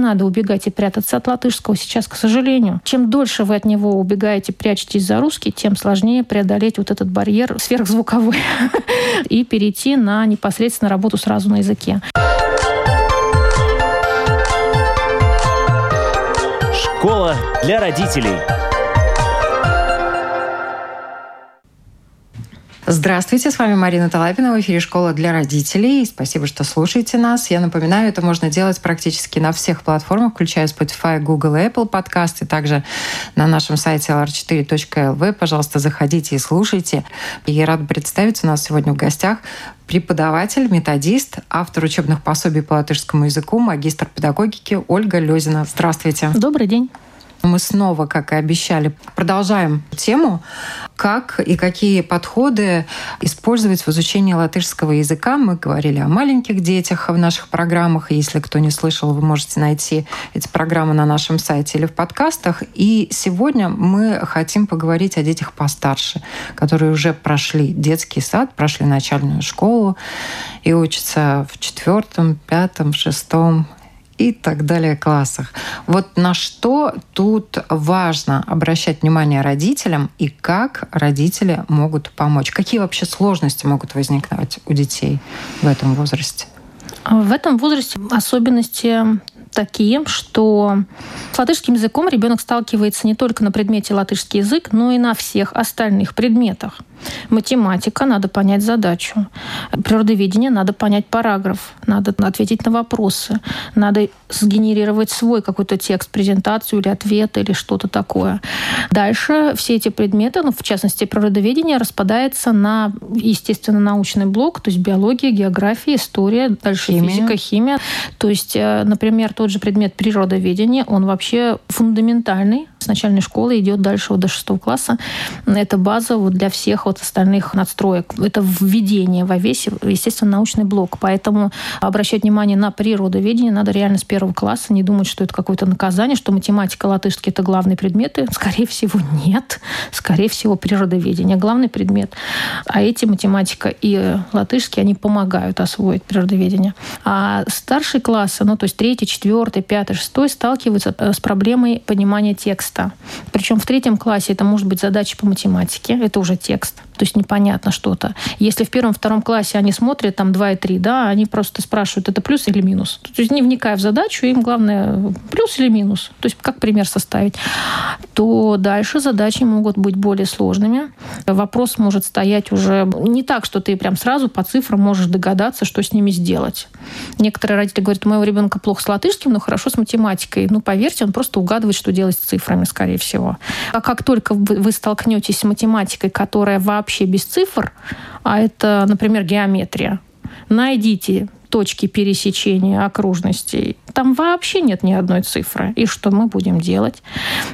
Надо убегать и прятаться от латышского сейчас, к сожалению. Чем дольше вы от него убегаете, прячетесь за русский, тем сложнее преодолеть вот этот барьер сверхзвуковой и перейти на непосредственно работу сразу на языке. Школа для родителей. Здравствуйте, с вами Марина Талапина, в эфире «Школа для родителей». Спасибо, что слушаете нас. Я напоминаю, это можно делать практически на всех платформах, включая Spotify, Google и Apple подкасты, также на нашем сайте lr4.lv. Пожалуйста, заходите и слушайте. Я рада представить, у нас сегодня в гостях преподаватель, методист, автор учебных пособий по латышскому языку, магистр педагогики Ольга Лезина. Здравствуйте. Добрый день. Мы снова, как и обещали, продолжаем тему, как и какие подходы использовать в изучении латышского языка. Мы говорили о маленьких детях в наших программах. Если кто не слышал, вы можете найти эти программы на нашем сайте или в подкастах. И сегодня мы хотим поговорить о детях постарше, которые уже прошли детский сад, прошли начальную школу и учатся в четвертом, пятом, шестом и так далее классах. Вот на что тут важно обращать внимание родителям и как родители могут помочь? Какие вообще сложности могут возникнуть у детей в этом возрасте? В этом возрасте особенности такие, что с латышским языком ребенок сталкивается не только на предмете латышский язык, но и на всех остальных предметах. Математика, надо понять задачу. Природоведение, надо понять параграф. Надо ответить на вопросы. Надо сгенерировать свой какой-то текст, презентацию или ответ или что-то такое. Дальше все эти предметы, ну, в частности, природоведение, распадается на, естественно, научный блок, то есть биология, география, история, дальше химия. физика, химия. То есть, э, например, тот же предмет природоведения, он вообще фундаментальный. С начальной школы идет дальше вот до шестого класса. Это база вот для всех вот остальных надстроек. Это введение во весь, естественно, научный блок. Поэтому обращать внимание на природоведение надо реально с первого класса, не думать, что это какое-то наказание, что математика, латышский — это главные предметы. Скорее всего, нет. Скорее всего, природоведение — главный предмет. А эти математика и латышский, они помогают освоить природоведение. А старшие классы, ну, то есть третий, четвертый, пятый, шестой, сталкиваются э, с проблемой понимания текста. Причем в третьем классе это может быть задача по математике, это уже текст то есть непонятно что-то. Если в первом-втором классе они смотрят там 2 и 3, да, они просто спрашивают, это плюс или минус. То есть не вникая в задачу, им главное плюс или минус, то есть как пример составить, то дальше задачи могут быть более сложными. Вопрос может стоять уже не так, что ты прям сразу по цифрам можешь догадаться, что с ними сделать. Некоторые родители говорят, у моего ребенка плохо с латышским, но хорошо с математикой. Ну, поверьте, он просто угадывает, что делать с цифрами, скорее всего. А как только вы столкнетесь с математикой, которая вообще вообще без цифр, а это, например, геометрия, найдите точки пересечения окружностей. Там вообще нет ни одной цифры. И что мы будем делать?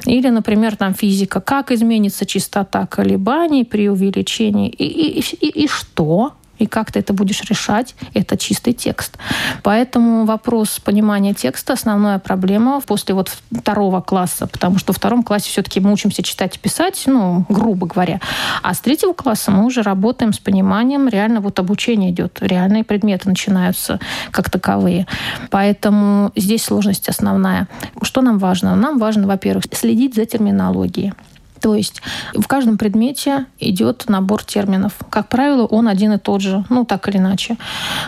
Или, например, там физика. Как изменится частота колебаний при увеличении? И, и, и, и что? И как ты это будешь решать, это чистый текст. Поэтому вопрос понимания текста – основная проблема после вот второго класса, потому что во втором классе все-таки мы учимся читать и писать, ну, грубо говоря. А с третьего класса мы уже работаем с пониманием, реально вот обучение идет, реальные предметы начинаются как таковые. Поэтому здесь сложность основная. Что нам важно? Нам важно, во-первых, следить за терминологией. То есть в каждом предмете идет набор терминов. Как правило, он один и тот же, ну так или иначе.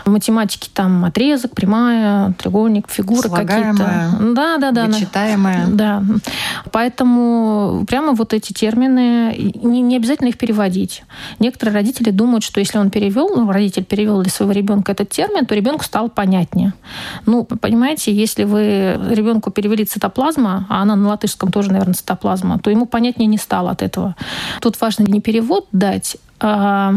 В математике там отрезок, прямая, треугольник, фигура какие-то. Да, да, да. Вычитаемая. Да. Поэтому прямо вот эти термины, не, не обязательно их переводить. Некоторые родители думают, что если он перевел, ну, родитель перевел для своего ребенка этот термин, то ребенку стало понятнее. Ну, понимаете, если вы ребенку перевели цитоплазма, а она на латышском тоже, наверное, цитоплазма, то ему понятнее не стал от этого. Тут важно не перевод дать, а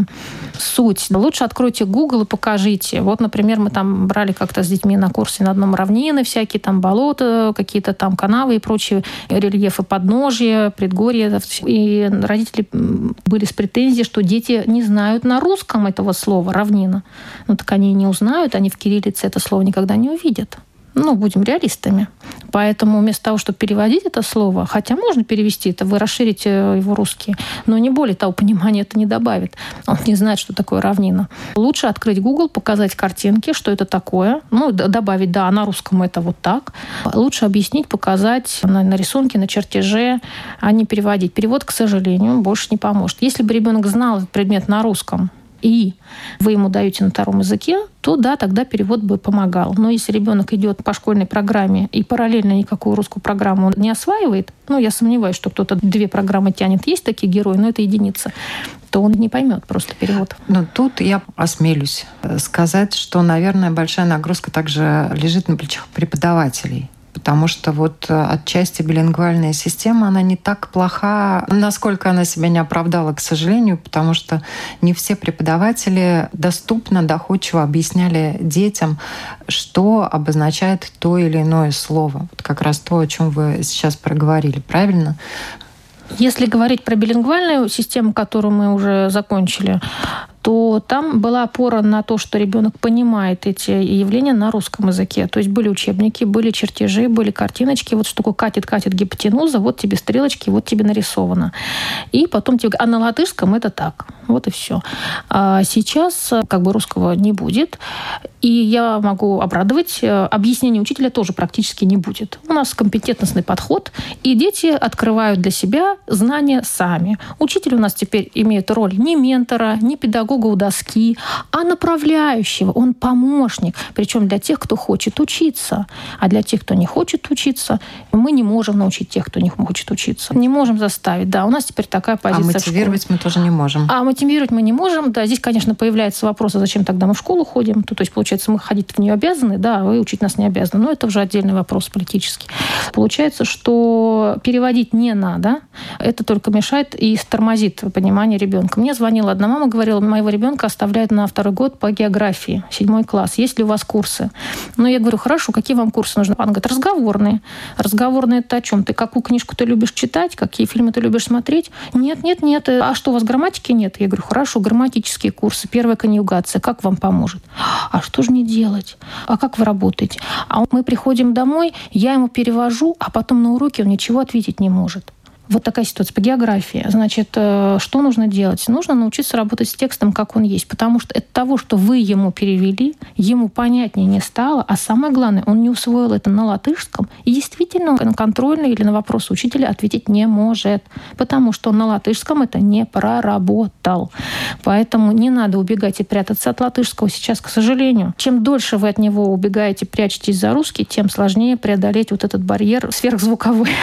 суть. Лучше откройте Google и покажите. Вот, например, мы там брали как-то с детьми на курсе на одном равнины, всякие там болота, какие-то там канавы и прочие рельефы подножья, предгорья. И родители были с претензией, что дети не знают на русском этого слова «равнина». Ну так они не узнают, они в кириллице это слово никогда не увидят. Ну, будем реалистами. Поэтому вместо того, чтобы переводить это слово, хотя можно перевести это, вы расширите его русский, но не более того, понимания это не добавит. Он не знает, что такое равнина. Лучше открыть Google, показать картинки, что это такое, ну, добавить, да, на русском это вот так. Лучше объяснить, показать на, на рисунке, на чертеже, а не переводить. Перевод, к сожалению, больше не поможет. Если бы ребенок знал этот предмет на русском, и вы ему даете на втором языке, то да, тогда перевод бы помогал. Но если ребенок идет по школьной программе и параллельно никакую русскую программу он не осваивает, ну, я сомневаюсь, что кто-то две программы тянет, есть такие герои, но это единица, то он не поймет просто перевод. Но тут я осмелюсь сказать, что, наверное, большая нагрузка также лежит на плечах преподавателей потому что вот э, отчасти билингвальная система, она не так плоха, насколько она себя не оправдала, к сожалению, потому что не все преподаватели доступно, доходчиво объясняли детям, что обозначает то или иное слово. Вот как раз то, о чем вы сейчас проговорили, правильно? Если говорить про билингвальную систему, которую мы уже закончили, то там была опора на то, что ребенок понимает эти явления на русском языке. То есть были учебники, были чертежи, были картиночки. Вот такое катит-катит гипотенуза, вот тебе стрелочки, вот тебе нарисовано. И потом тебе... А на латышском это так. Вот и все. А сейчас как бы русского не будет. И я могу обрадовать, э, объяснения учителя тоже практически не будет. У нас компетентностный подход, и дети открывают для себя знания сами. Учитель у нас теперь имеет роль не ментора, не педагога у доски, а направляющего. Он помощник. Причем для тех, кто хочет учиться. А для тех, кто не хочет учиться, мы не можем научить тех, кто не хочет учиться. Не можем заставить. Да, у нас теперь такая а позиция. А мотивировать мы тоже не можем. А мотивировать мы не можем. Да, здесь, конечно, появляется вопрос, а зачем тогда мы в школу ходим? То, то есть, получается, мы ходить в нее обязаны, да, а вы учить нас не обязаны. Но это уже отдельный вопрос политический. Получается, что переводить не надо. Это только мешает и тормозит понимание ребенка. Мне звонила одна мама, говорила, моего ребенка оставляют на второй год по географии, седьмой класс. Есть ли у вас курсы? Ну, я говорю, хорошо, какие вам курсы нужны? Она говорит, разговорные. Разговорные это о чем? Ты какую книжку ты любишь читать? Какие фильмы ты любишь смотреть? Нет, нет, нет. А что, у вас грамматики нет? Я говорю, хорошо, грамматические курсы, первая конъюгация, как вам поможет? А что же мне делать? А как вы работаете? А мы приходим домой, я ему перевожу, а потом на уроке он ничего ответить не может. Вот такая ситуация по географии. Значит, э, что нужно делать? Нужно научиться работать с текстом, как он есть. Потому что от того, что вы ему перевели, ему понятнее не стало, а самое главное, он не усвоил это на латышском, и действительно на контрольный или на вопрос учителя ответить не может, потому что он на латышском это не проработал. Поэтому не надо убегать и прятаться от латышского сейчас, к сожалению. Чем дольше вы от него убегаете, прячетесь за русский, тем сложнее преодолеть вот этот барьер сверхзвуковой.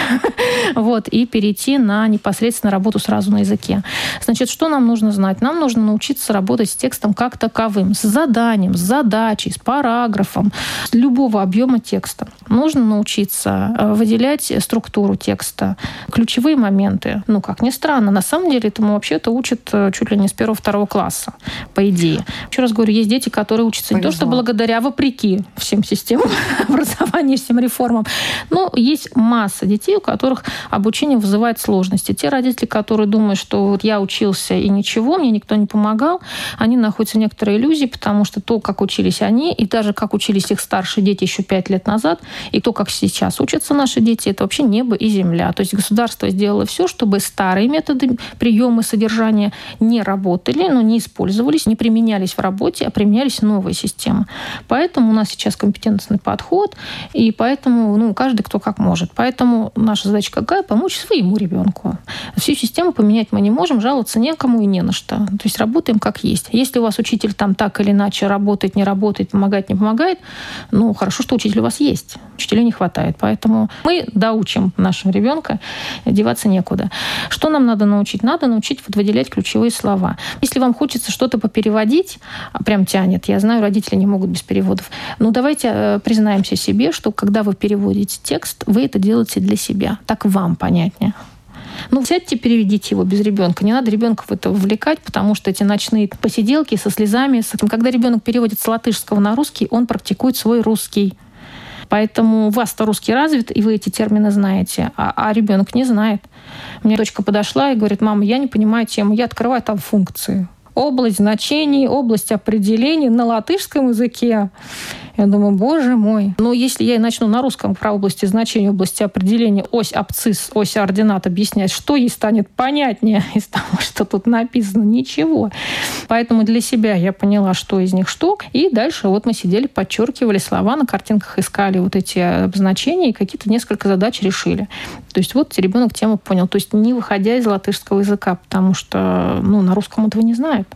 Вот, и перейти перейти на непосредственно работу сразу на языке. Значит, что нам нужно знать? Нам нужно научиться работать с текстом как таковым, с заданием, с задачей, с параграфом, с любого объема текста. Нужно научиться э, выделять структуру текста, ключевые моменты. Ну, как ни странно, на самом деле этому вообще-то учат э, чуть ли не с первого-второго класса, по идее. Еще раз говорю, есть дети, которые учатся Повезло. не то, что благодаря, а вопреки всем системам образования, всем реформам, но есть масса детей, у которых обучение вызывает сложности. Те родители, которые думают, что вот я учился и ничего, мне никто не помогал, они находятся в некоторой иллюзии, потому что то, как учились они, и даже как учились их старшие дети еще пять лет назад, и то, как сейчас учатся наши дети, это вообще небо и земля. То есть государство сделало все, чтобы старые методы приемы содержания не работали, но не использовались, не применялись в работе, а применялись новые системы. Поэтому у нас сейчас компетентный подход, и поэтому ну, каждый кто как может. Поэтому наша задача какая? Помочь своему ребенку. Всю систему поменять мы не можем, жаловаться некому и не на что. То есть работаем как есть. Если у вас учитель там так или иначе работает, не работает, помогает, не помогает, ну, хорошо, что учитель у вас есть. Учителей не хватает. Поэтому мы доучим нашего ребенка, деваться некуда. Что нам надо научить? Надо научить вот выделять ключевые слова. Если вам хочется что-то попереводить, а прям тянет, я знаю, родители не могут без переводов, ну давайте э, признаемся себе, что когда вы переводите текст, вы это делаете для себя. Так вам понятнее. Ну, сядьте, переведите его без ребенка. Не надо ребенка в это вовлекать, потому что эти ночные посиделки со слезами, когда ребенок переводит с латышского на русский, он практикует свой русский. Поэтому у вас-то русский развит, и вы эти термины знаете, а, а ребенок не знает. Мне дочка подошла и говорит, мама, я не понимаю тему, я открываю там функции область значений, область определений на латышском языке. Я думаю, боже мой. Но если я начну на русском про области значения, области определения, ось абцисс, ось ординат объяснять, что ей станет понятнее из того, что тут написано? Ничего. Поэтому для себя я поняла, что из них что. И дальше вот мы сидели, подчеркивали слова, на картинках искали вот эти обозначения и какие-то несколько задач решили. То есть вот ребенок тему понял. То есть не выходя из латышского языка, потому что ну, на русском этого не знает.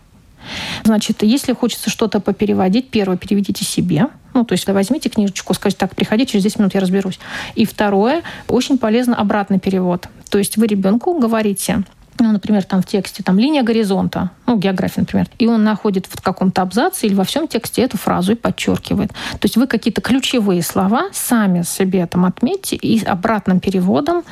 Значит, если хочется что-то попереводить, первое, переведите себе. Ну, то есть возьмите книжечку, скажите, так, приходи, через 10 минут я разберусь. И второе, очень полезно обратный перевод. То есть вы ребенку говорите, ну, например, там в тексте там линия горизонта, ну, география, например, и он находит в каком-то абзаце или во всем тексте эту фразу и подчеркивает. То есть вы какие-то ключевые слова сами себе там отметьте и обратным переводом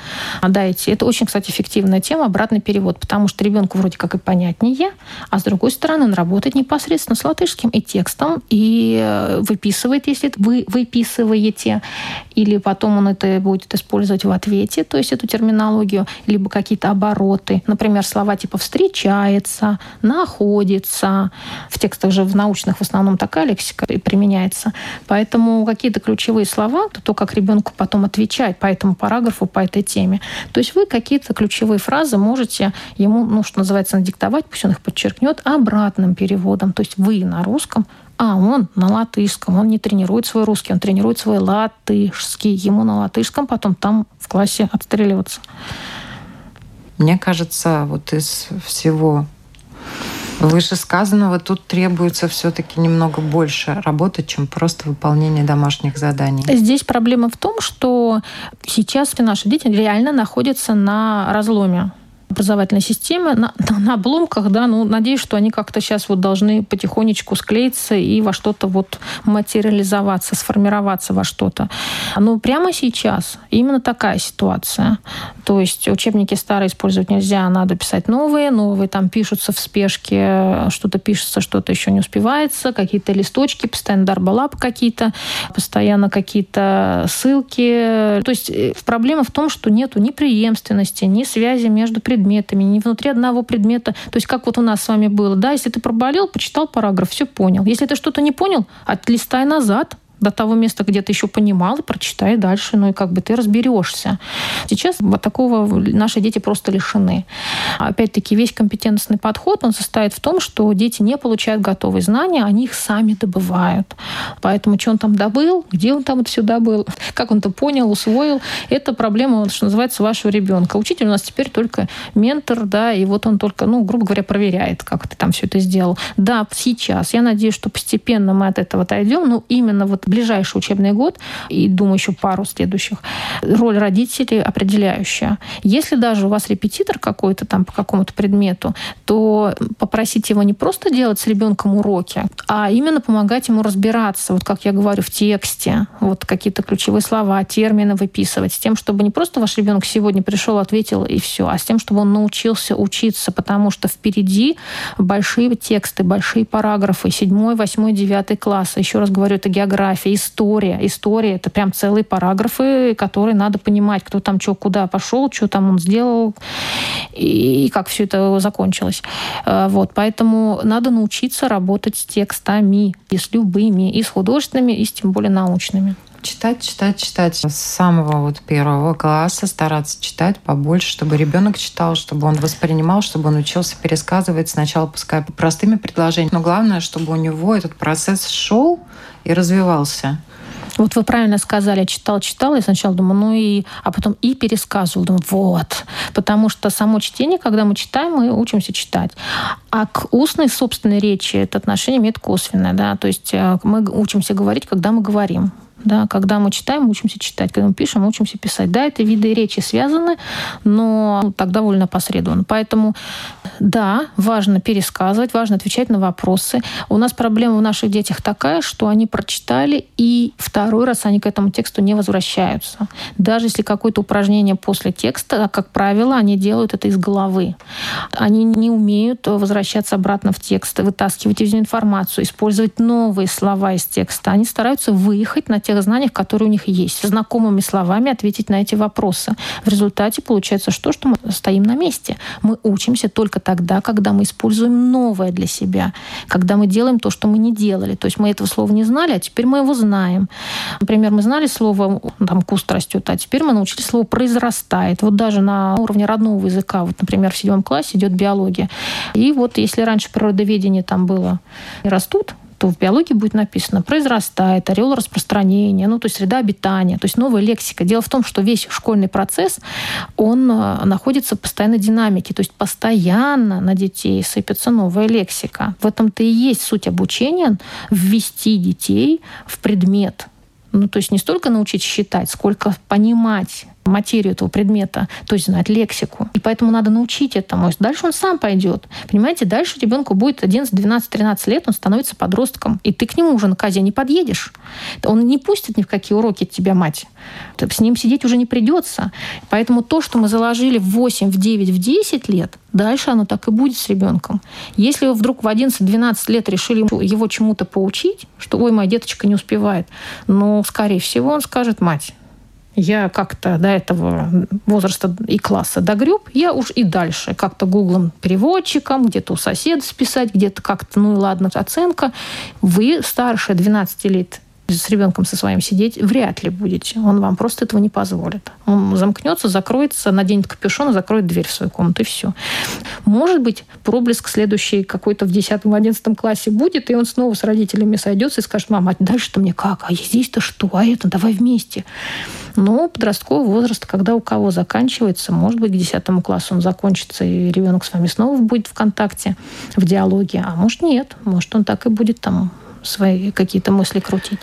дайте. Это очень, кстати, эффективная тема, обратный перевод, потому что ребенку вроде как и понятнее, а с другой стороны он работает непосредственно с латышским и текстом, и э, выписывает, если вы выписываете, или потом он это будет использовать в ответе, то есть эту терминологию, либо какие-то обороты, Например, слова типа «встречается», «находится». В текстах же в научных в основном такая лексика применяется. Поэтому какие-то ключевые слова, то, то как ребенку потом отвечать по этому параграфу, по этой теме. То есть вы какие-то ключевые фразы можете ему, ну, что называется, надиктовать, пусть он их подчеркнет, обратным переводом. То есть вы на русском, а он на латышском, он не тренирует свой русский, он тренирует свой латышский. Ему на латышском потом там в классе отстреливаться. Мне кажется, вот из всего вышесказанного тут требуется все-таки немного больше работы, чем просто выполнение домашних заданий. Здесь проблема в том, что сейчас наши дети реально находятся на разломе образовательной системы на, на обломках, да, ну, надеюсь, что они как-то сейчас вот должны потихонечку склеиться и во что-то вот материализоваться, сформироваться во что-то. Но прямо сейчас именно такая ситуация. То есть учебники старые использовать нельзя, надо писать новые, новые там пишутся в спешке, что-то пишется, что-то еще не успевается, какие-то листочки, постоянно дарбалап какие-то, постоянно какие-то ссылки. То есть э, проблема в том, что нету ни преемственности, ни связи между предметами предметами, не внутри одного предмета. То есть как вот у нас с вами было, да, если ты проболел, почитал параграф, все понял. Если ты что-то не понял, отлистай назад, до того места, где ты еще понимал, и прочитай дальше, ну и как бы ты разберешься. Сейчас вот такого наши дети просто лишены. Опять-таки, весь компетентностный подход, он состоит в том, что дети не получают готовые знания, они их сами добывают. Поэтому, что он там добыл, где он там это все добыл, как он это понял, усвоил, это проблема, что называется, вашего ребенка. Учитель у нас теперь только ментор, да, и вот он только, ну, грубо говоря, проверяет, как ты там все это сделал. Да, сейчас. Я надеюсь, что постепенно мы от этого отойдем, но именно вот ближайший учебный год, и, думаю, еще пару следующих, роль родителей определяющая. Если даже у вас репетитор какой-то там по какому-то предмету, то попросить его не просто делать с ребенком уроки, а именно помогать ему разбираться, вот как я говорю, в тексте, вот какие-то ключевые слова, термины выписывать, с тем, чтобы не просто ваш ребенок сегодня пришел, ответил и все, а с тем, чтобы он научился учиться, потому что впереди большие тексты, большие параграфы, седьмой, восьмой, девятый класс. Еще раз говорю, это география, география, история. История — это прям целые параграфы, которые надо понимать, кто там что, куда пошел, что там он сделал и как все это закончилось. Э, вот, поэтому надо научиться работать с текстами, и с любыми, и с художественными, и с тем более научными читать, читать, читать. С самого вот первого класса стараться читать побольше, чтобы ребенок читал, чтобы он воспринимал, чтобы он учился пересказывать сначала, пускай простыми предложениями. Но главное, чтобы у него этот процесс шел, и развивался. Вот вы правильно сказали, читал, читал, и сначала думаю, ну и, а потом и пересказывал, думаю, вот. Потому что само чтение, когда мы читаем, мы учимся читать. А к устной собственной речи это отношение имеет косвенное, да, то есть э, мы учимся говорить, когда мы говорим. Да, когда мы читаем, учимся читать. Когда мы пишем, учимся писать. Да, это виды речи связаны, но так довольно посредованно. Поэтому, да, важно пересказывать, важно отвечать на вопросы. У нас проблема в наших детях такая, что они прочитали, и второй раз они к этому тексту не возвращаются. Даже если какое-то упражнение после текста, как правило, они делают это из головы. Они не умеют возвращаться обратно в текст, вытаскивать из него информацию, использовать новые слова из текста. Они стараются выехать на те тех знаниях, которые у них есть, знакомыми словами ответить на эти вопросы. В результате получается что, что мы стоим на месте. Мы учимся только тогда, когда мы используем новое для себя, когда мы делаем то, что мы не делали. То есть мы этого слова не знали, а теперь мы его знаем. Например, мы знали слово там куст растет, а теперь мы научились слово произрастает. Вот даже на уровне родного языка, вот, например, в седьмом классе идет биология. И вот если раньше природоведение там было растут, то в биологии будет написано произрастает, ореол распространения, ну, то есть среда обитания, то есть новая лексика. Дело в том, что весь школьный процесс, он э, находится в постоянной динамике, то есть постоянно на детей сыпется новая лексика. В этом-то и есть суть обучения, ввести детей в предмет, ну, то есть не столько научить считать, сколько понимать материю этого предмета, то есть знать лексику. И поэтому надо научить этому. Дальше он сам пойдет. Понимаете, дальше ребенку будет 11, 12, 13 лет, он становится подростком. И ты к нему уже на козе не подъедешь. Он не пустит ни в какие уроки тебя мать. С ним сидеть уже не придется. Поэтому то, что мы заложили в 8, в 9, в 10 лет, дальше оно так и будет с ребенком. Если вы вдруг в 11-12 лет решили его чему-то поучить, что ой, моя деточка не успевает, ну, скорее всего, он скажет, мать, я как-то до этого возраста и класса догреб, я уж и дальше как-то гуглом переводчиком, где-то у соседа списать, где-то как-то, ну и ладно, оценка. Вы старше 12 лет с ребенком со своим сидеть вряд ли будете. Он вам просто этого не позволит. Он замкнется, закроется, наденет капюшон и закроет дверь в свою комнату, и все. Может быть, проблеск следующий какой-то в 10-11 классе будет, и он снова с родителями сойдется и скажет, мама, а дальше-то мне как? А здесь-то что? А это? Давай вместе. Но подростковый возраст, когда у кого заканчивается, может быть, к 10 классу он закончится, и ребенок с вами снова будет в контакте, в диалоге, а может нет, может он так и будет там свои какие-то мысли крутить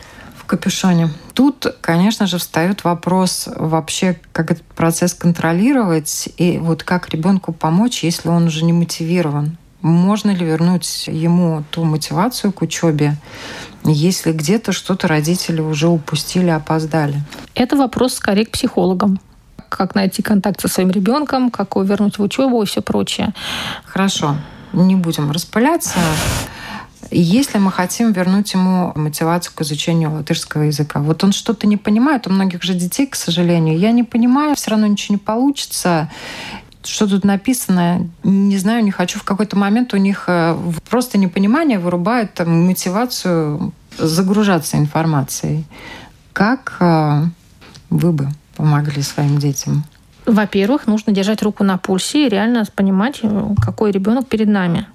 капюшоне. Тут, конечно же, встает вопрос вообще, как этот процесс контролировать и вот как ребенку помочь, если он уже не мотивирован. Можно ли вернуть ему ту мотивацию к учебе, если где-то что-то родители уже упустили, опоздали? Это вопрос скорее к психологам как найти контакт со своим ребенком, как его вернуть в учебу и все прочее. Хорошо, не будем распыляться. Если мы хотим вернуть ему мотивацию к изучению латышского языка, вот он что-то не понимает, у многих же детей, к сожалению, я не понимаю, все равно ничего не получится что тут написано, не знаю, не хочу. В какой-то момент у них э, просто непонимание вырубает там, мотивацию загружаться информацией. Как э, вы бы помогли своим детям? Во-первых, нужно держать руку на пульсе и реально понимать, э, какой ребенок перед нами.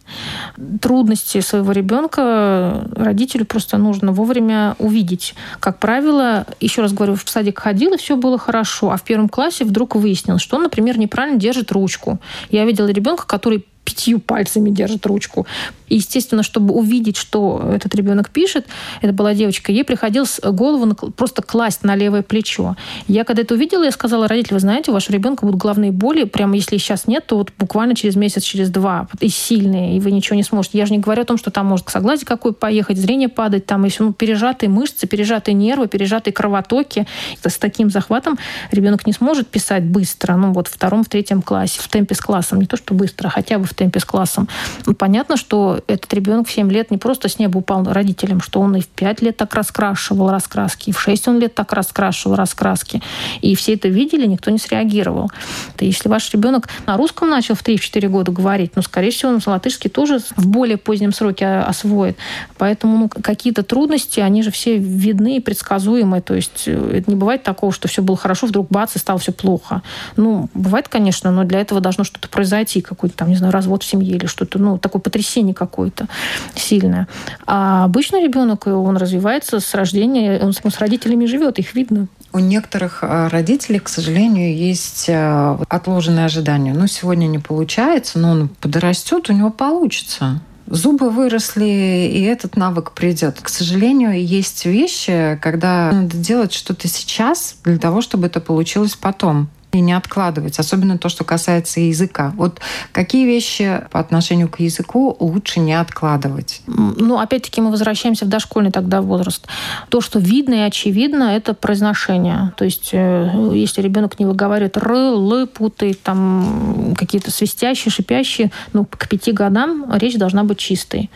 Трудности своего ребенка родителю просто нужно вовремя увидеть. Как правило, еще раз говорю, в садик ходил, и все было хорошо, а в первом классе вдруг выяснилось, что он, например, неправильно держит ручку. Я видела ребенка, который пятью пальцами держит ручку. И, естественно, чтобы увидеть, что этот ребенок пишет, это была девочка, ей приходилось голову просто класть на левое плечо. Я когда это увидела, я сказала родителям, вы знаете, у вашего ребенка будут головные боли, прямо если сейчас нет, то вот буквально через месяц, через два, и сильные, и вы ничего не сможете. Я же не говорю о том, что там может согласие какой поехать, зрение падать, там еще ну, пережатые мышцы, пережатые нервы, пережатые кровотоки. С таким захватом ребенок не сможет писать быстро, ну вот в втором, в третьем классе, в темпе с классом, не то что быстро, а хотя бы в темпе с классом. Ну, понятно, что этот ребенок в 7 лет не просто с неба упал родителям, что он и в 5 лет так раскрашивал раскраски, и в 6 он лет так раскрашивал раскраски. И все это видели, никто не среагировал. То если ваш ребенок на русском начал в 3-4 года говорить, ну, скорее всего, он латышский тоже в более позднем сроке освоит. Поэтому ну, какие-то трудности, они же все видны и предсказуемы. То есть э, это не бывает такого, что все было хорошо, вдруг бац, и стало все плохо. Ну, бывает, конечно, но для этого должно что-то произойти, какой-то там, не знаю, развод в семье или что-то, ну, такое потрясение какое-то сильное. А обычно ребенок, он развивается с рождения, он с родителями живет, их видно. У некоторых э, родителей, к сожалению, есть э, отложенные ожидания. Ну, сегодня не получается, но он подрастет, у него получится. Зубы выросли, и этот навык придет. К сожалению, есть вещи, когда надо делать что-то сейчас для того, чтобы это получилось потом. И не откладывать, особенно то, что касается языка. Вот какие вещи по отношению к языку лучше не откладывать? Ну, опять-таки мы возвращаемся в дошкольный тогда возраст. То, что видно и очевидно, это произношение. То есть, э, если ребенок не выговаривает р, л, путает, там какие-то свистящие, шипящие, ну, к пяти годам речь должна быть чистой.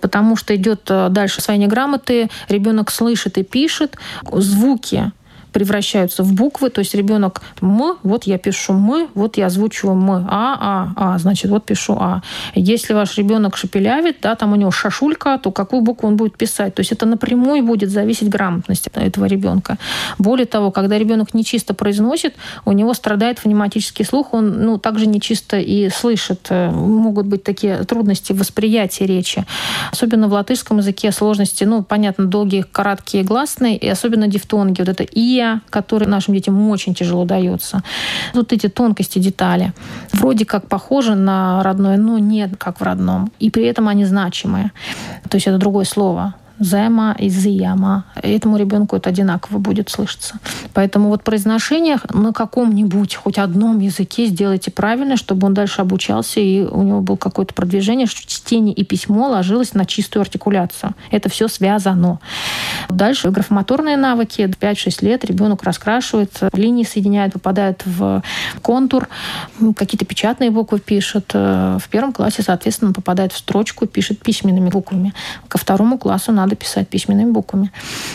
Потому что идет э, дальше освоение грамоты, ребенок слышит и пишет, звуки превращаются в буквы, то есть ребенок «м», вот я пишу «мы», вот я озвучиваю «м», «а», «а», «а», значит, вот пишу «а». Если ваш ребенок шепелявит, да, там у него шашулька, то какую букву он будет писать? То есть это напрямую будет зависеть грамотность этого ребенка. Более того, когда ребенок нечисто произносит, у него страдает фонематический слух, он ну, также нечисто и слышит. Э, могут быть такие трудности в восприятии речи. Особенно в латышском языке сложности, ну, понятно, долгие, короткие гласные, и особенно дифтонги. Вот это «и», «и», который нашим детям очень тяжело дается. Вот эти тонкости, детали. Вроде как похожи на родное, но нет как в родном. И при этом они значимые. То есть это другое слово зема и зияма. Этому ребенку это одинаково будет слышаться. Поэтому вот произношение на каком-нибудь, хоть одном языке сделайте правильно, чтобы он дальше обучался, и у него было какое-то продвижение, что чтение и письмо ложилось на чистую артикуляцию. Это все связано. Дальше графомоторные навыки. 5-6 лет ребенок раскрашивает, линии соединяет, попадает в контур, какие-то печатные буквы пишет. В первом классе, соответственно, попадает в строчку пишет письменными буквами. Ко второму классу надо надо писать письменными буквами.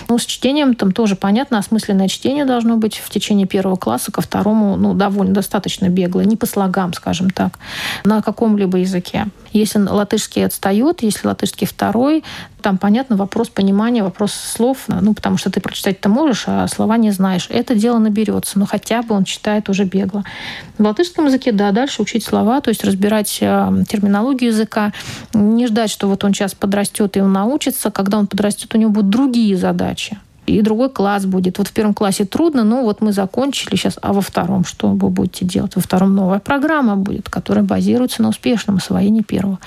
Ну, с чтением там тоже понятно, осмысленное чтение должно быть в течение первого класса, ко второму, ну, довольно достаточно беглое, не по слогам, скажем так, на каком-либо языке. Если латышский отстает, если латышский второй, там, понятно, вопрос понимания, вопрос слов, ну, потому что ты прочитать-то можешь, а слова не знаешь. Это дело наберется, но хотя бы он читает уже бегло. В латышском языке, да, дальше учить слова, то есть разбирать э, терминологию языка, не ждать, что вот он сейчас подрастет и он научится. Когда он подрастет, у него будут другие задачи и другой класс будет. Вот в первом классе трудно, но вот мы закончили сейчас, а во втором что вы будете делать? Во втором новая программа будет, которая базируется на успешном освоении первого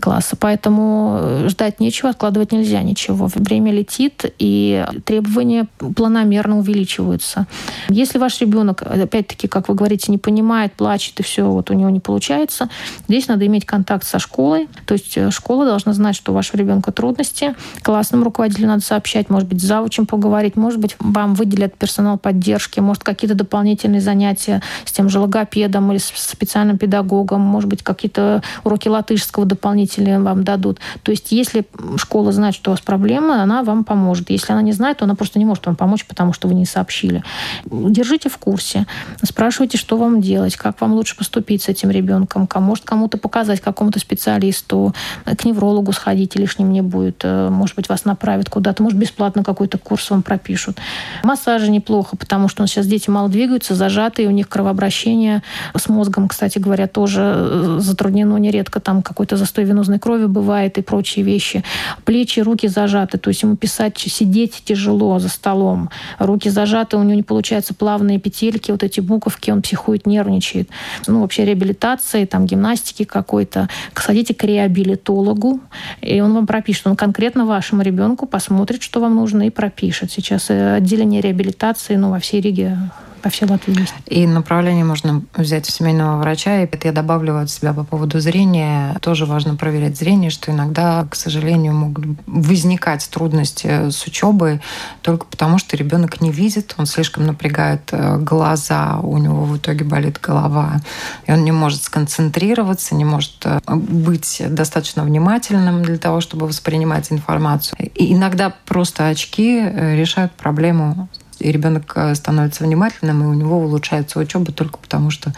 класса. Поэтому э, ждать нечего, откладывать нельзя ничего. Время летит, и требования планомерно увеличиваются. Если ваш ребенок, опять-таки, как вы говорите, не понимает, плачет, и все, вот у него не получается, здесь надо иметь контакт со школой. То есть э, школа должна знать, что у вашего ребенка трудности. Классному руководителю надо сообщать, может быть, завуч чем поговорить. Может быть, вам выделят персонал поддержки, может, какие-то дополнительные занятия с тем же логопедом или с специальным педагогом, может быть, какие-то уроки латышского дополнительные вам дадут. То есть, если школа знает, что у вас проблема, она вам поможет. Если она не знает, то она просто не может вам помочь, потому что вы не сообщили. Держите в курсе. Спрашивайте, что вам делать, как вам лучше поступить с этим ребенком, может кому-то показать, какому-то специалисту, к неврологу сходить лишним не будет, может быть, вас направят куда-то, может, бесплатно какой-то курс вам пропишут. Массажи неплохо, потому что сейчас дети мало двигаются, зажатые, у них кровообращение с мозгом, кстати говоря, тоже э, затруднено нередко. Там какой-то застой венозной крови бывает и прочие вещи. Плечи, руки зажаты, то есть ему писать, сидеть тяжело за столом. Руки зажаты, у него не получаются плавные петельки, вот эти буковки, он психует, нервничает. Ну, вообще реабилитации, там, гимнастики какой-то. Сходите к реабилитологу, и он вам пропишет. Он конкретно вашему ребенку посмотрит, что вам нужно, и пропишет пишет. Сейчас э, отделение реабилитации ну, во всей Риге по всей Латвии есть. И направление можно взять у семейного врача. И это я добавлю от себя по поводу зрения. Тоже важно проверять зрение, что иногда, к сожалению, могут возникать трудности с учебой только потому, что ребенок не видит, он слишком напрягает э, глаза, у него в итоге болит голова, и он не может сконцентрироваться, не может э, быть достаточно внимательным для того, чтобы воспринимать информацию. И иногда просто очки э, решают проблему и ребенок э, становится внимательным, и у него улучшается учеба только потому, что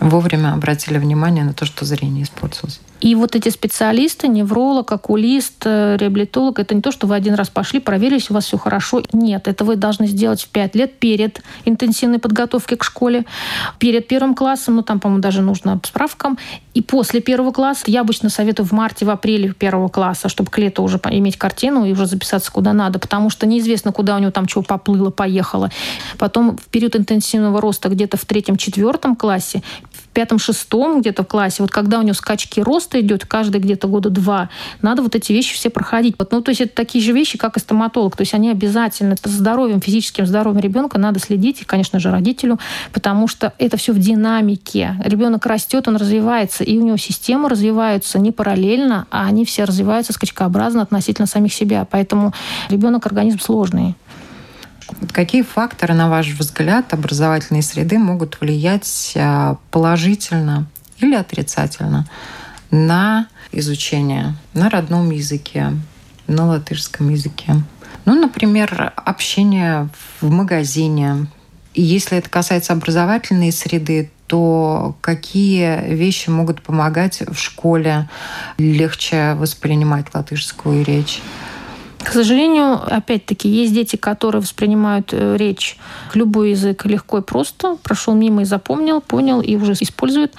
вовремя обратили внимание на то, что зрение испортилось. И вот эти специалисты, невролог, окулист, э, реабилитолог, это не то, что вы один раз пошли, проверили, если у вас все хорошо. Нет, это вы должны сделать в пять лет перед интенсивной подготовкой к школе, перед первым классом, ну там, по-моему, даже нужно справкам, и после первого класса. Я обычно советую в марте, в апреле первого класса, чтобы к лету уже иметь картину и уже записаться куда надо, потому что неизвестно, куда у него там чего поплыло, поехало. Потом в период интенсивного роста где-то в третьем-четвертом классе, в пятом-шестом где-то в классе, вот когда у него скачки роста, просто идет каждые где-то года два. Надо вот эти вещи все проходить. Ну, то есть это такие же вещи, как и стоматолог. То есть они обязательно с здоровьем, физическим здоровьем ребенка надо следить, и, конечно же, родителю, потому что это все в динамике. Ребенок растет, он развивается, и у него система развивается не параллельно, а они все развиваются скачкообразно относительно самих себя. Поэтому ребенок организм сложный. Какие факторы, на ваш взгляд, образовательной среды могут влиять а, положительно или отрицательно на изучение на родном языке, на латышском языке? Ну, например, общение в магазине. И если это касается образовательной среды, то какие вещи могут помогать в школе легче воспринимать латышскую речь? К сожалению, опять-таки, есть дети, которые воспринимают э, речь, любой язык легко и просто, прошел мимо и запомнил, понял и уже использует.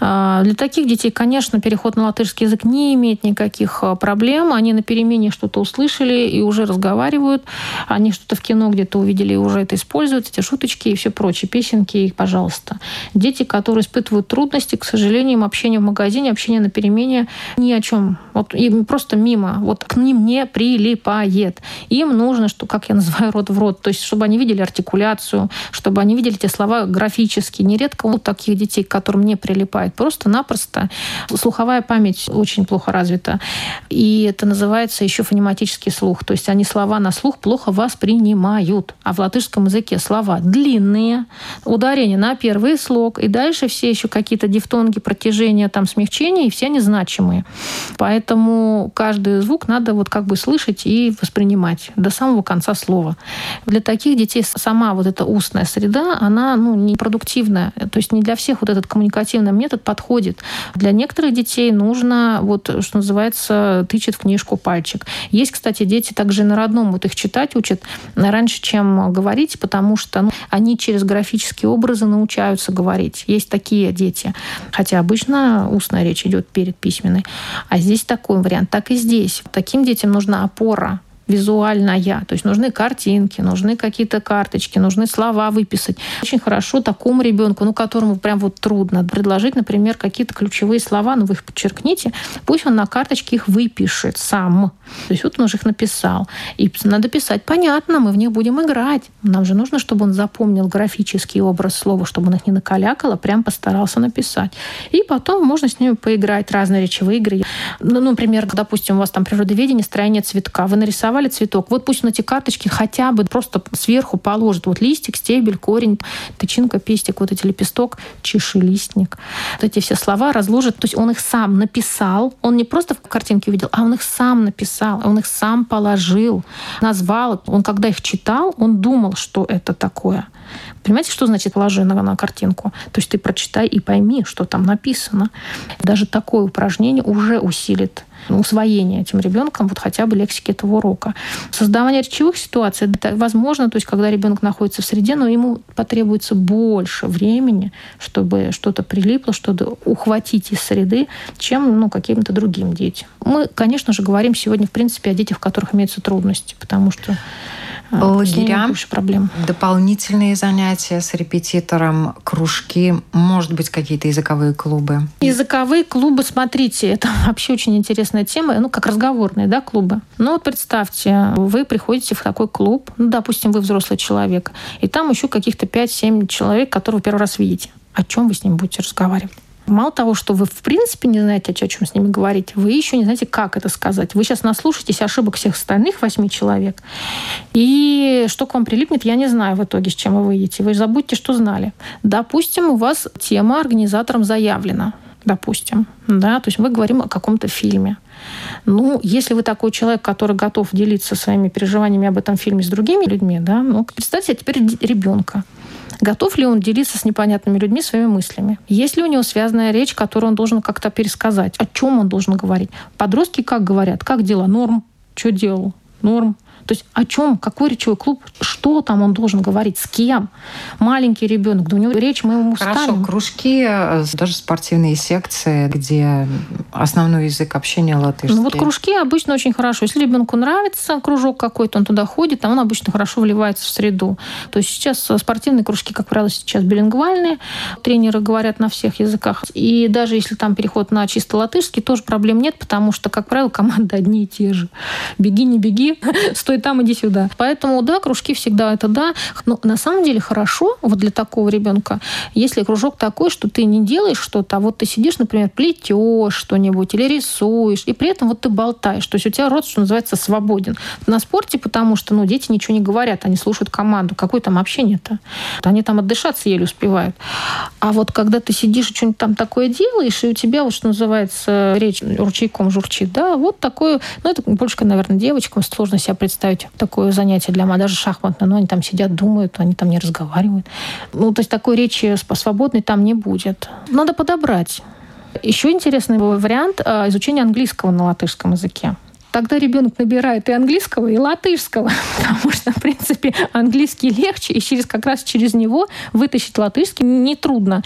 А, для таких детей, конечно, переход на латышский язык не имеет никаких а, проблем. Они на перемене что-то услышали и уже разговаривают. Они что-то в кино где-то увидели и уже это используют, эти шуточки и все прочие, песенки, и, пожалуйста. Дети, которые испытывают трудности, к сожалению, им общение в магазине, общение на перемене ни о чем. Вот им просто мимо. Вот к ним не прилип прилипает. Им нужно, что, как я называю, рот в рот, то есть чтобы они видели артикуляцию, чтобы они видели эти слова графически. Нередко у таких детей, к которым не прилипает, просто-напросто слуховая память очень плохо развита. И это называется еще фонематический слух. То есть они слова на слух плохо воспринимают. А в латышском языке слова длинные, ударение на первый слог, и дальше все еще какие-то дифтонги, протяжения, там смягчения, и все они значимые. Поэтому каждый звук надо вот как бы слышать и воспринимать до самого конца слова. Для таких детей сама вот эта устная среда, она ну, непродуктивная. То есть не для всех вот этот коммуникативный метод подходит. Для некоторых детей нужно, вот, что называется, тычет в книжку пальчик. Есть, кстати, дети также на родном вот их читать учат раньше, чем говорить, потому что ну, они через графические образы научаются говорить. Есть такие дети. Хотя обычно устная речь идет перед письменной. А здесь такой вариант. Так и здесь. Таким детям нужна опора опора визуальная. То есть нужны картинки, нужны какие-то карточки, нужны слова выписать. Очень хорошо такому ребенку, ну, которому прям вот трудно, предложить, например, какие-то ключевые слова, ну, вы их подчеркните, пусть он на карточке их выпишет сам. То есть вот он уже их написал. И надо писать, понятно, мы в них будем играть. Нам же нужно, чтобы он запомнил графический образ слова, чтобы он их не накалякал, а прям постарался написать. И потом можно с ними поиграть, разные речевые игры. Ну, например, допустим, у вас там природоведение, строение цветка. Вы нарисовали нарисовали цветок. Вот пусть на эти карточки хотя бы просто сверху положит вот листик, стебель, корень, тычинка, пестик, вот эти лепесток, чешелистник. Вот эти все слова разложит. То есть он их сам написал. Он не просто в картинке увидел, а он их сам написал, он их сам положил, назвал. Он когда их читал, он думал, что это такое. Понимаете, что значит положи на, на картинку? То есть ты прочитай и пойми, что там написано. Даже такое упражнение уже усилит усвоение этим ребенком вот хотя бы лексики этого урока. Создавание речевых ситуаций это возможно, то есть когда ребенок находится в среде, но ему потребуется больше времени, чтобы что-то прилипло, что-то ухватить из среды, чем ну, каким-то другим детям. Мы, конечно же, говорим сегодня, в принципе, о детях, у которых имеются трудности, потому что а, лагеря, проблем. дополнительные занятия с репетитором, кружки, может быть, какие-то языковые клубы? Языковые клубы, смотрите, это вообще очень интересная тема, ну, как разговорные, да, клубы. Ну, вот представьте, вы приходите в такой клуб, ну, допустим, вы взрослый человек, и там еще каких-то 5-7 человек, которых вы первый раз видите. О чем вы с ним будете разговаривать? Мало того, что вы в принципе не знаете, о чем с ними говорить, вы еще не знаете, как это сказать. Вы сейчас наслушаетесь ошибок всех остальных восьми человек. И что к вам прилипнет, я не знаю в итоге, с чем вы выйдете. Вы забудьте, что знали. Допустим, у вас тема организатором заявлена. Допустим. Да? То есть мы говорим о каком-то фильме. Ну, если вы такой человек, который готов делиться своими переживаниями об этом фильме с другими людьми, да, ну, представьте себе теперь ребенка. Готов ли он делиться с непонятными людьми своими мыслями? Есть ли у него связанная речь, которую он должен как-то пересказать? О чем он должен говорить? Подростки как говорят? Как дела? Норм. Что делал? Норм. То есть о чем, какой речевой клуб, что там он должен говорить, с кем. Маленький ребенок, да у него речь мы ему Хорошо, ставим. кружки, э, даже спортивные секции, где основной язык общения латышский. Ну вот кружки обычно очень хорошо. Если ребенку нравится кружок какой-то, он туда ходит, там он обычно хорошо вливается в среду. То есть сейчас спортивные кружки, как правило, сейчас билингвальные. Тренеры говорят на всех языках. И даже если там переход на чисто латышский, тоже проблем нет, потому что, как правило, команды одни и те же. Беги, не беги, стой там, иди сюда. Поэтому, да, кружки всегда это да. Но на самом деле хорошо вот для такого ребенка, если кружок такой, что ты не делаешь что-то, а вот ты сидишь, например, плетешь что-нибудь или рисуешь, и при этом вот ты болтаешь. То есть у тебя рот, что называется, свободен. На спорте, потому что ну, дети ничего не говорят, они слушают команду. Какое там общение-то? Они там отдышаться еле успевают. А вот когда ты сидишь и что-нибудь там такое делаешь, и у тебя, вот что называется, речь ручейком журчит, да, вот такое, ну, это больше, наверное, девочкам сложно себе представить такое занятие для даже шахматное, но они там сидят, думают, они там не разговаривают. Ну, то есть такой речи свободной там не будет. Надо подобрать. Еще интересный вариант э, изучения английского на латышском языке тогда ребенок набирает и английского, и латышского, потому что, в принципе, английский легче, и через, как раз через него вытащить латышский нетрудно.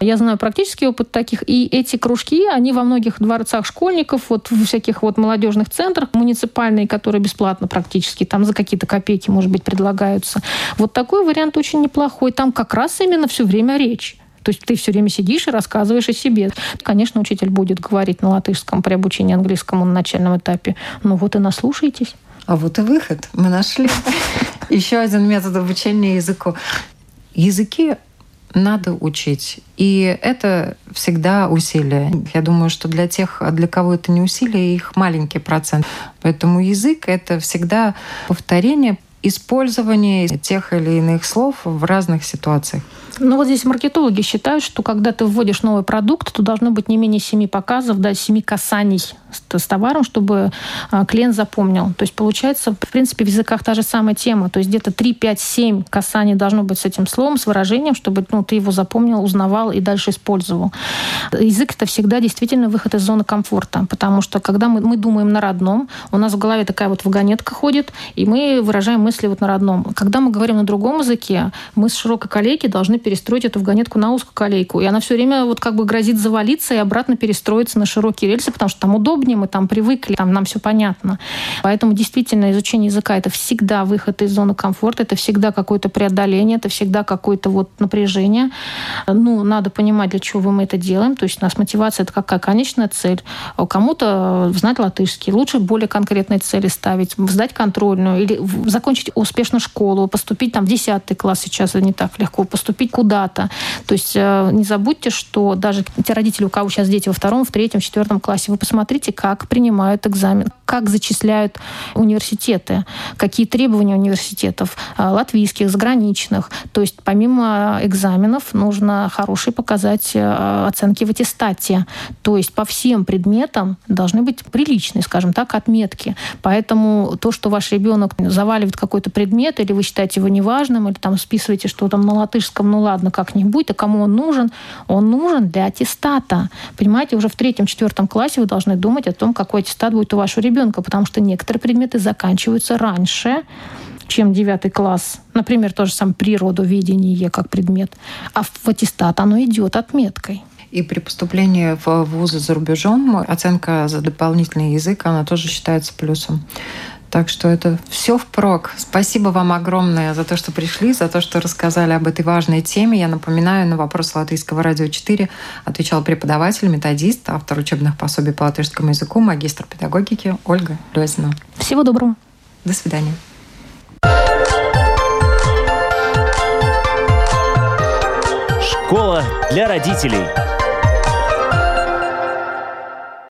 Я знаю практический опыт таких, и эти кружки, они во многих дворцах школьников, вот в всяких вот молодежных центрах муниципальные, которые бесплатно практически, там за какие-то копейки, может быть, предлагаются. Вот такой вариант очень неплохой. Там как раз именно все время речь. То есть ты все время сидишь и рассказываешь о себе. Конечно, учитель будет говорить на латышском при обучении английскому на начальном этапе. Ну вот и наслушайтесь. А вот и выход. Мы нашли еще один метод обучения языку. Языки надо учить. И это всегда усилие. Я думаю, что для тех, для кого это не усилие, их маленький процент. Поэтому язык — это всегда повторение, использование тех или иных слов в разных ситуациях. Ну вот здесь маркетологи считают, что когда ты вводишь новый продукт, то должно быть не менее семи показов, да, семи касаний с, с товаром, чтобы а, клиент запомнил. То есть получается, в принципе, в языках та же самая тема. То есть где-то 3, 5, 7 касаний должно быть с этим словом, с выражением, чтобы ну, ты его запомнил, узнавал и дальше использовал. Язык — это всегда действительно выход из зоны комфорта, потому что когда мы, мы думаем на родном, у нас в голове такая вот вагонетка ходит, и мы выражаем мысли вот на родном. Когда мы говорим на другом языке, мы с широкой коллеги должны перестроить эту вагонетку на узкую колейку. И она все время вот как бы грозит завалиться и обратно перестроиться на широкие рельсы, потому что там удобнее, мы там привыкли, там нам все понятно. Поэтому действительно изучение языка это всегда выход из зоны комфорта, это всегда какое-то преодоление, это всегда какое-то вот напряжение. Ну, надо понимать, для чего мы это делаем. То есть у нас мотивация это какая конечная цель. Кому-то знать латышский. Лучше более конкретные цели ставить, сдать контрольную или закончить успешно школу, поступить там в 10 класс сейчас это не так легко, поступить куда-то. То есть э, не забудьте, что даже те родители, у кого сейчас дети во втором, в третьем, в четвертом классе, вы посмотрите, как принимают экзамен, как зачисляют университеты, какие требования университетов, э, латвийских, заграничных. То есть помимо экзаменов нужно хорошие показать э, оценки в аттестате. То есть по всем предметам должны быть приличные, скажем так, отметки. Поэтому то, что ваш ребенок заваливает какой-то предмет, или вы считаете его неважным, или там списываете, что там на латышском, ну ладно, как-нибудь, а кому он нужен? Он нужен для аттестата. Понимаете, уже в третьем-четвертом классе вы должны думать о том, какой аттестат будет у вашего ребенка, потому что некоторые предметы заканчиваются раньше, чем девятый класс. Например, то же самое природоведение как предмет. А в аттестат оно идет отметкой. И при поступлении в вузы за рубежом оценка за дополнительный язык, она тоже считается плюсом. Так что это все впрок. Спасибо вам огромное за то, что пришли, за то, что рассказали об этой важной теме. Я напоминаю, на вопрос Латвийского радио 4 отвечал преподаватель, методист, автор учебных пособий по латышскому языку, магистр педагогики Ольга Лезина. Всего доброго. До свидания. Школа для родителей.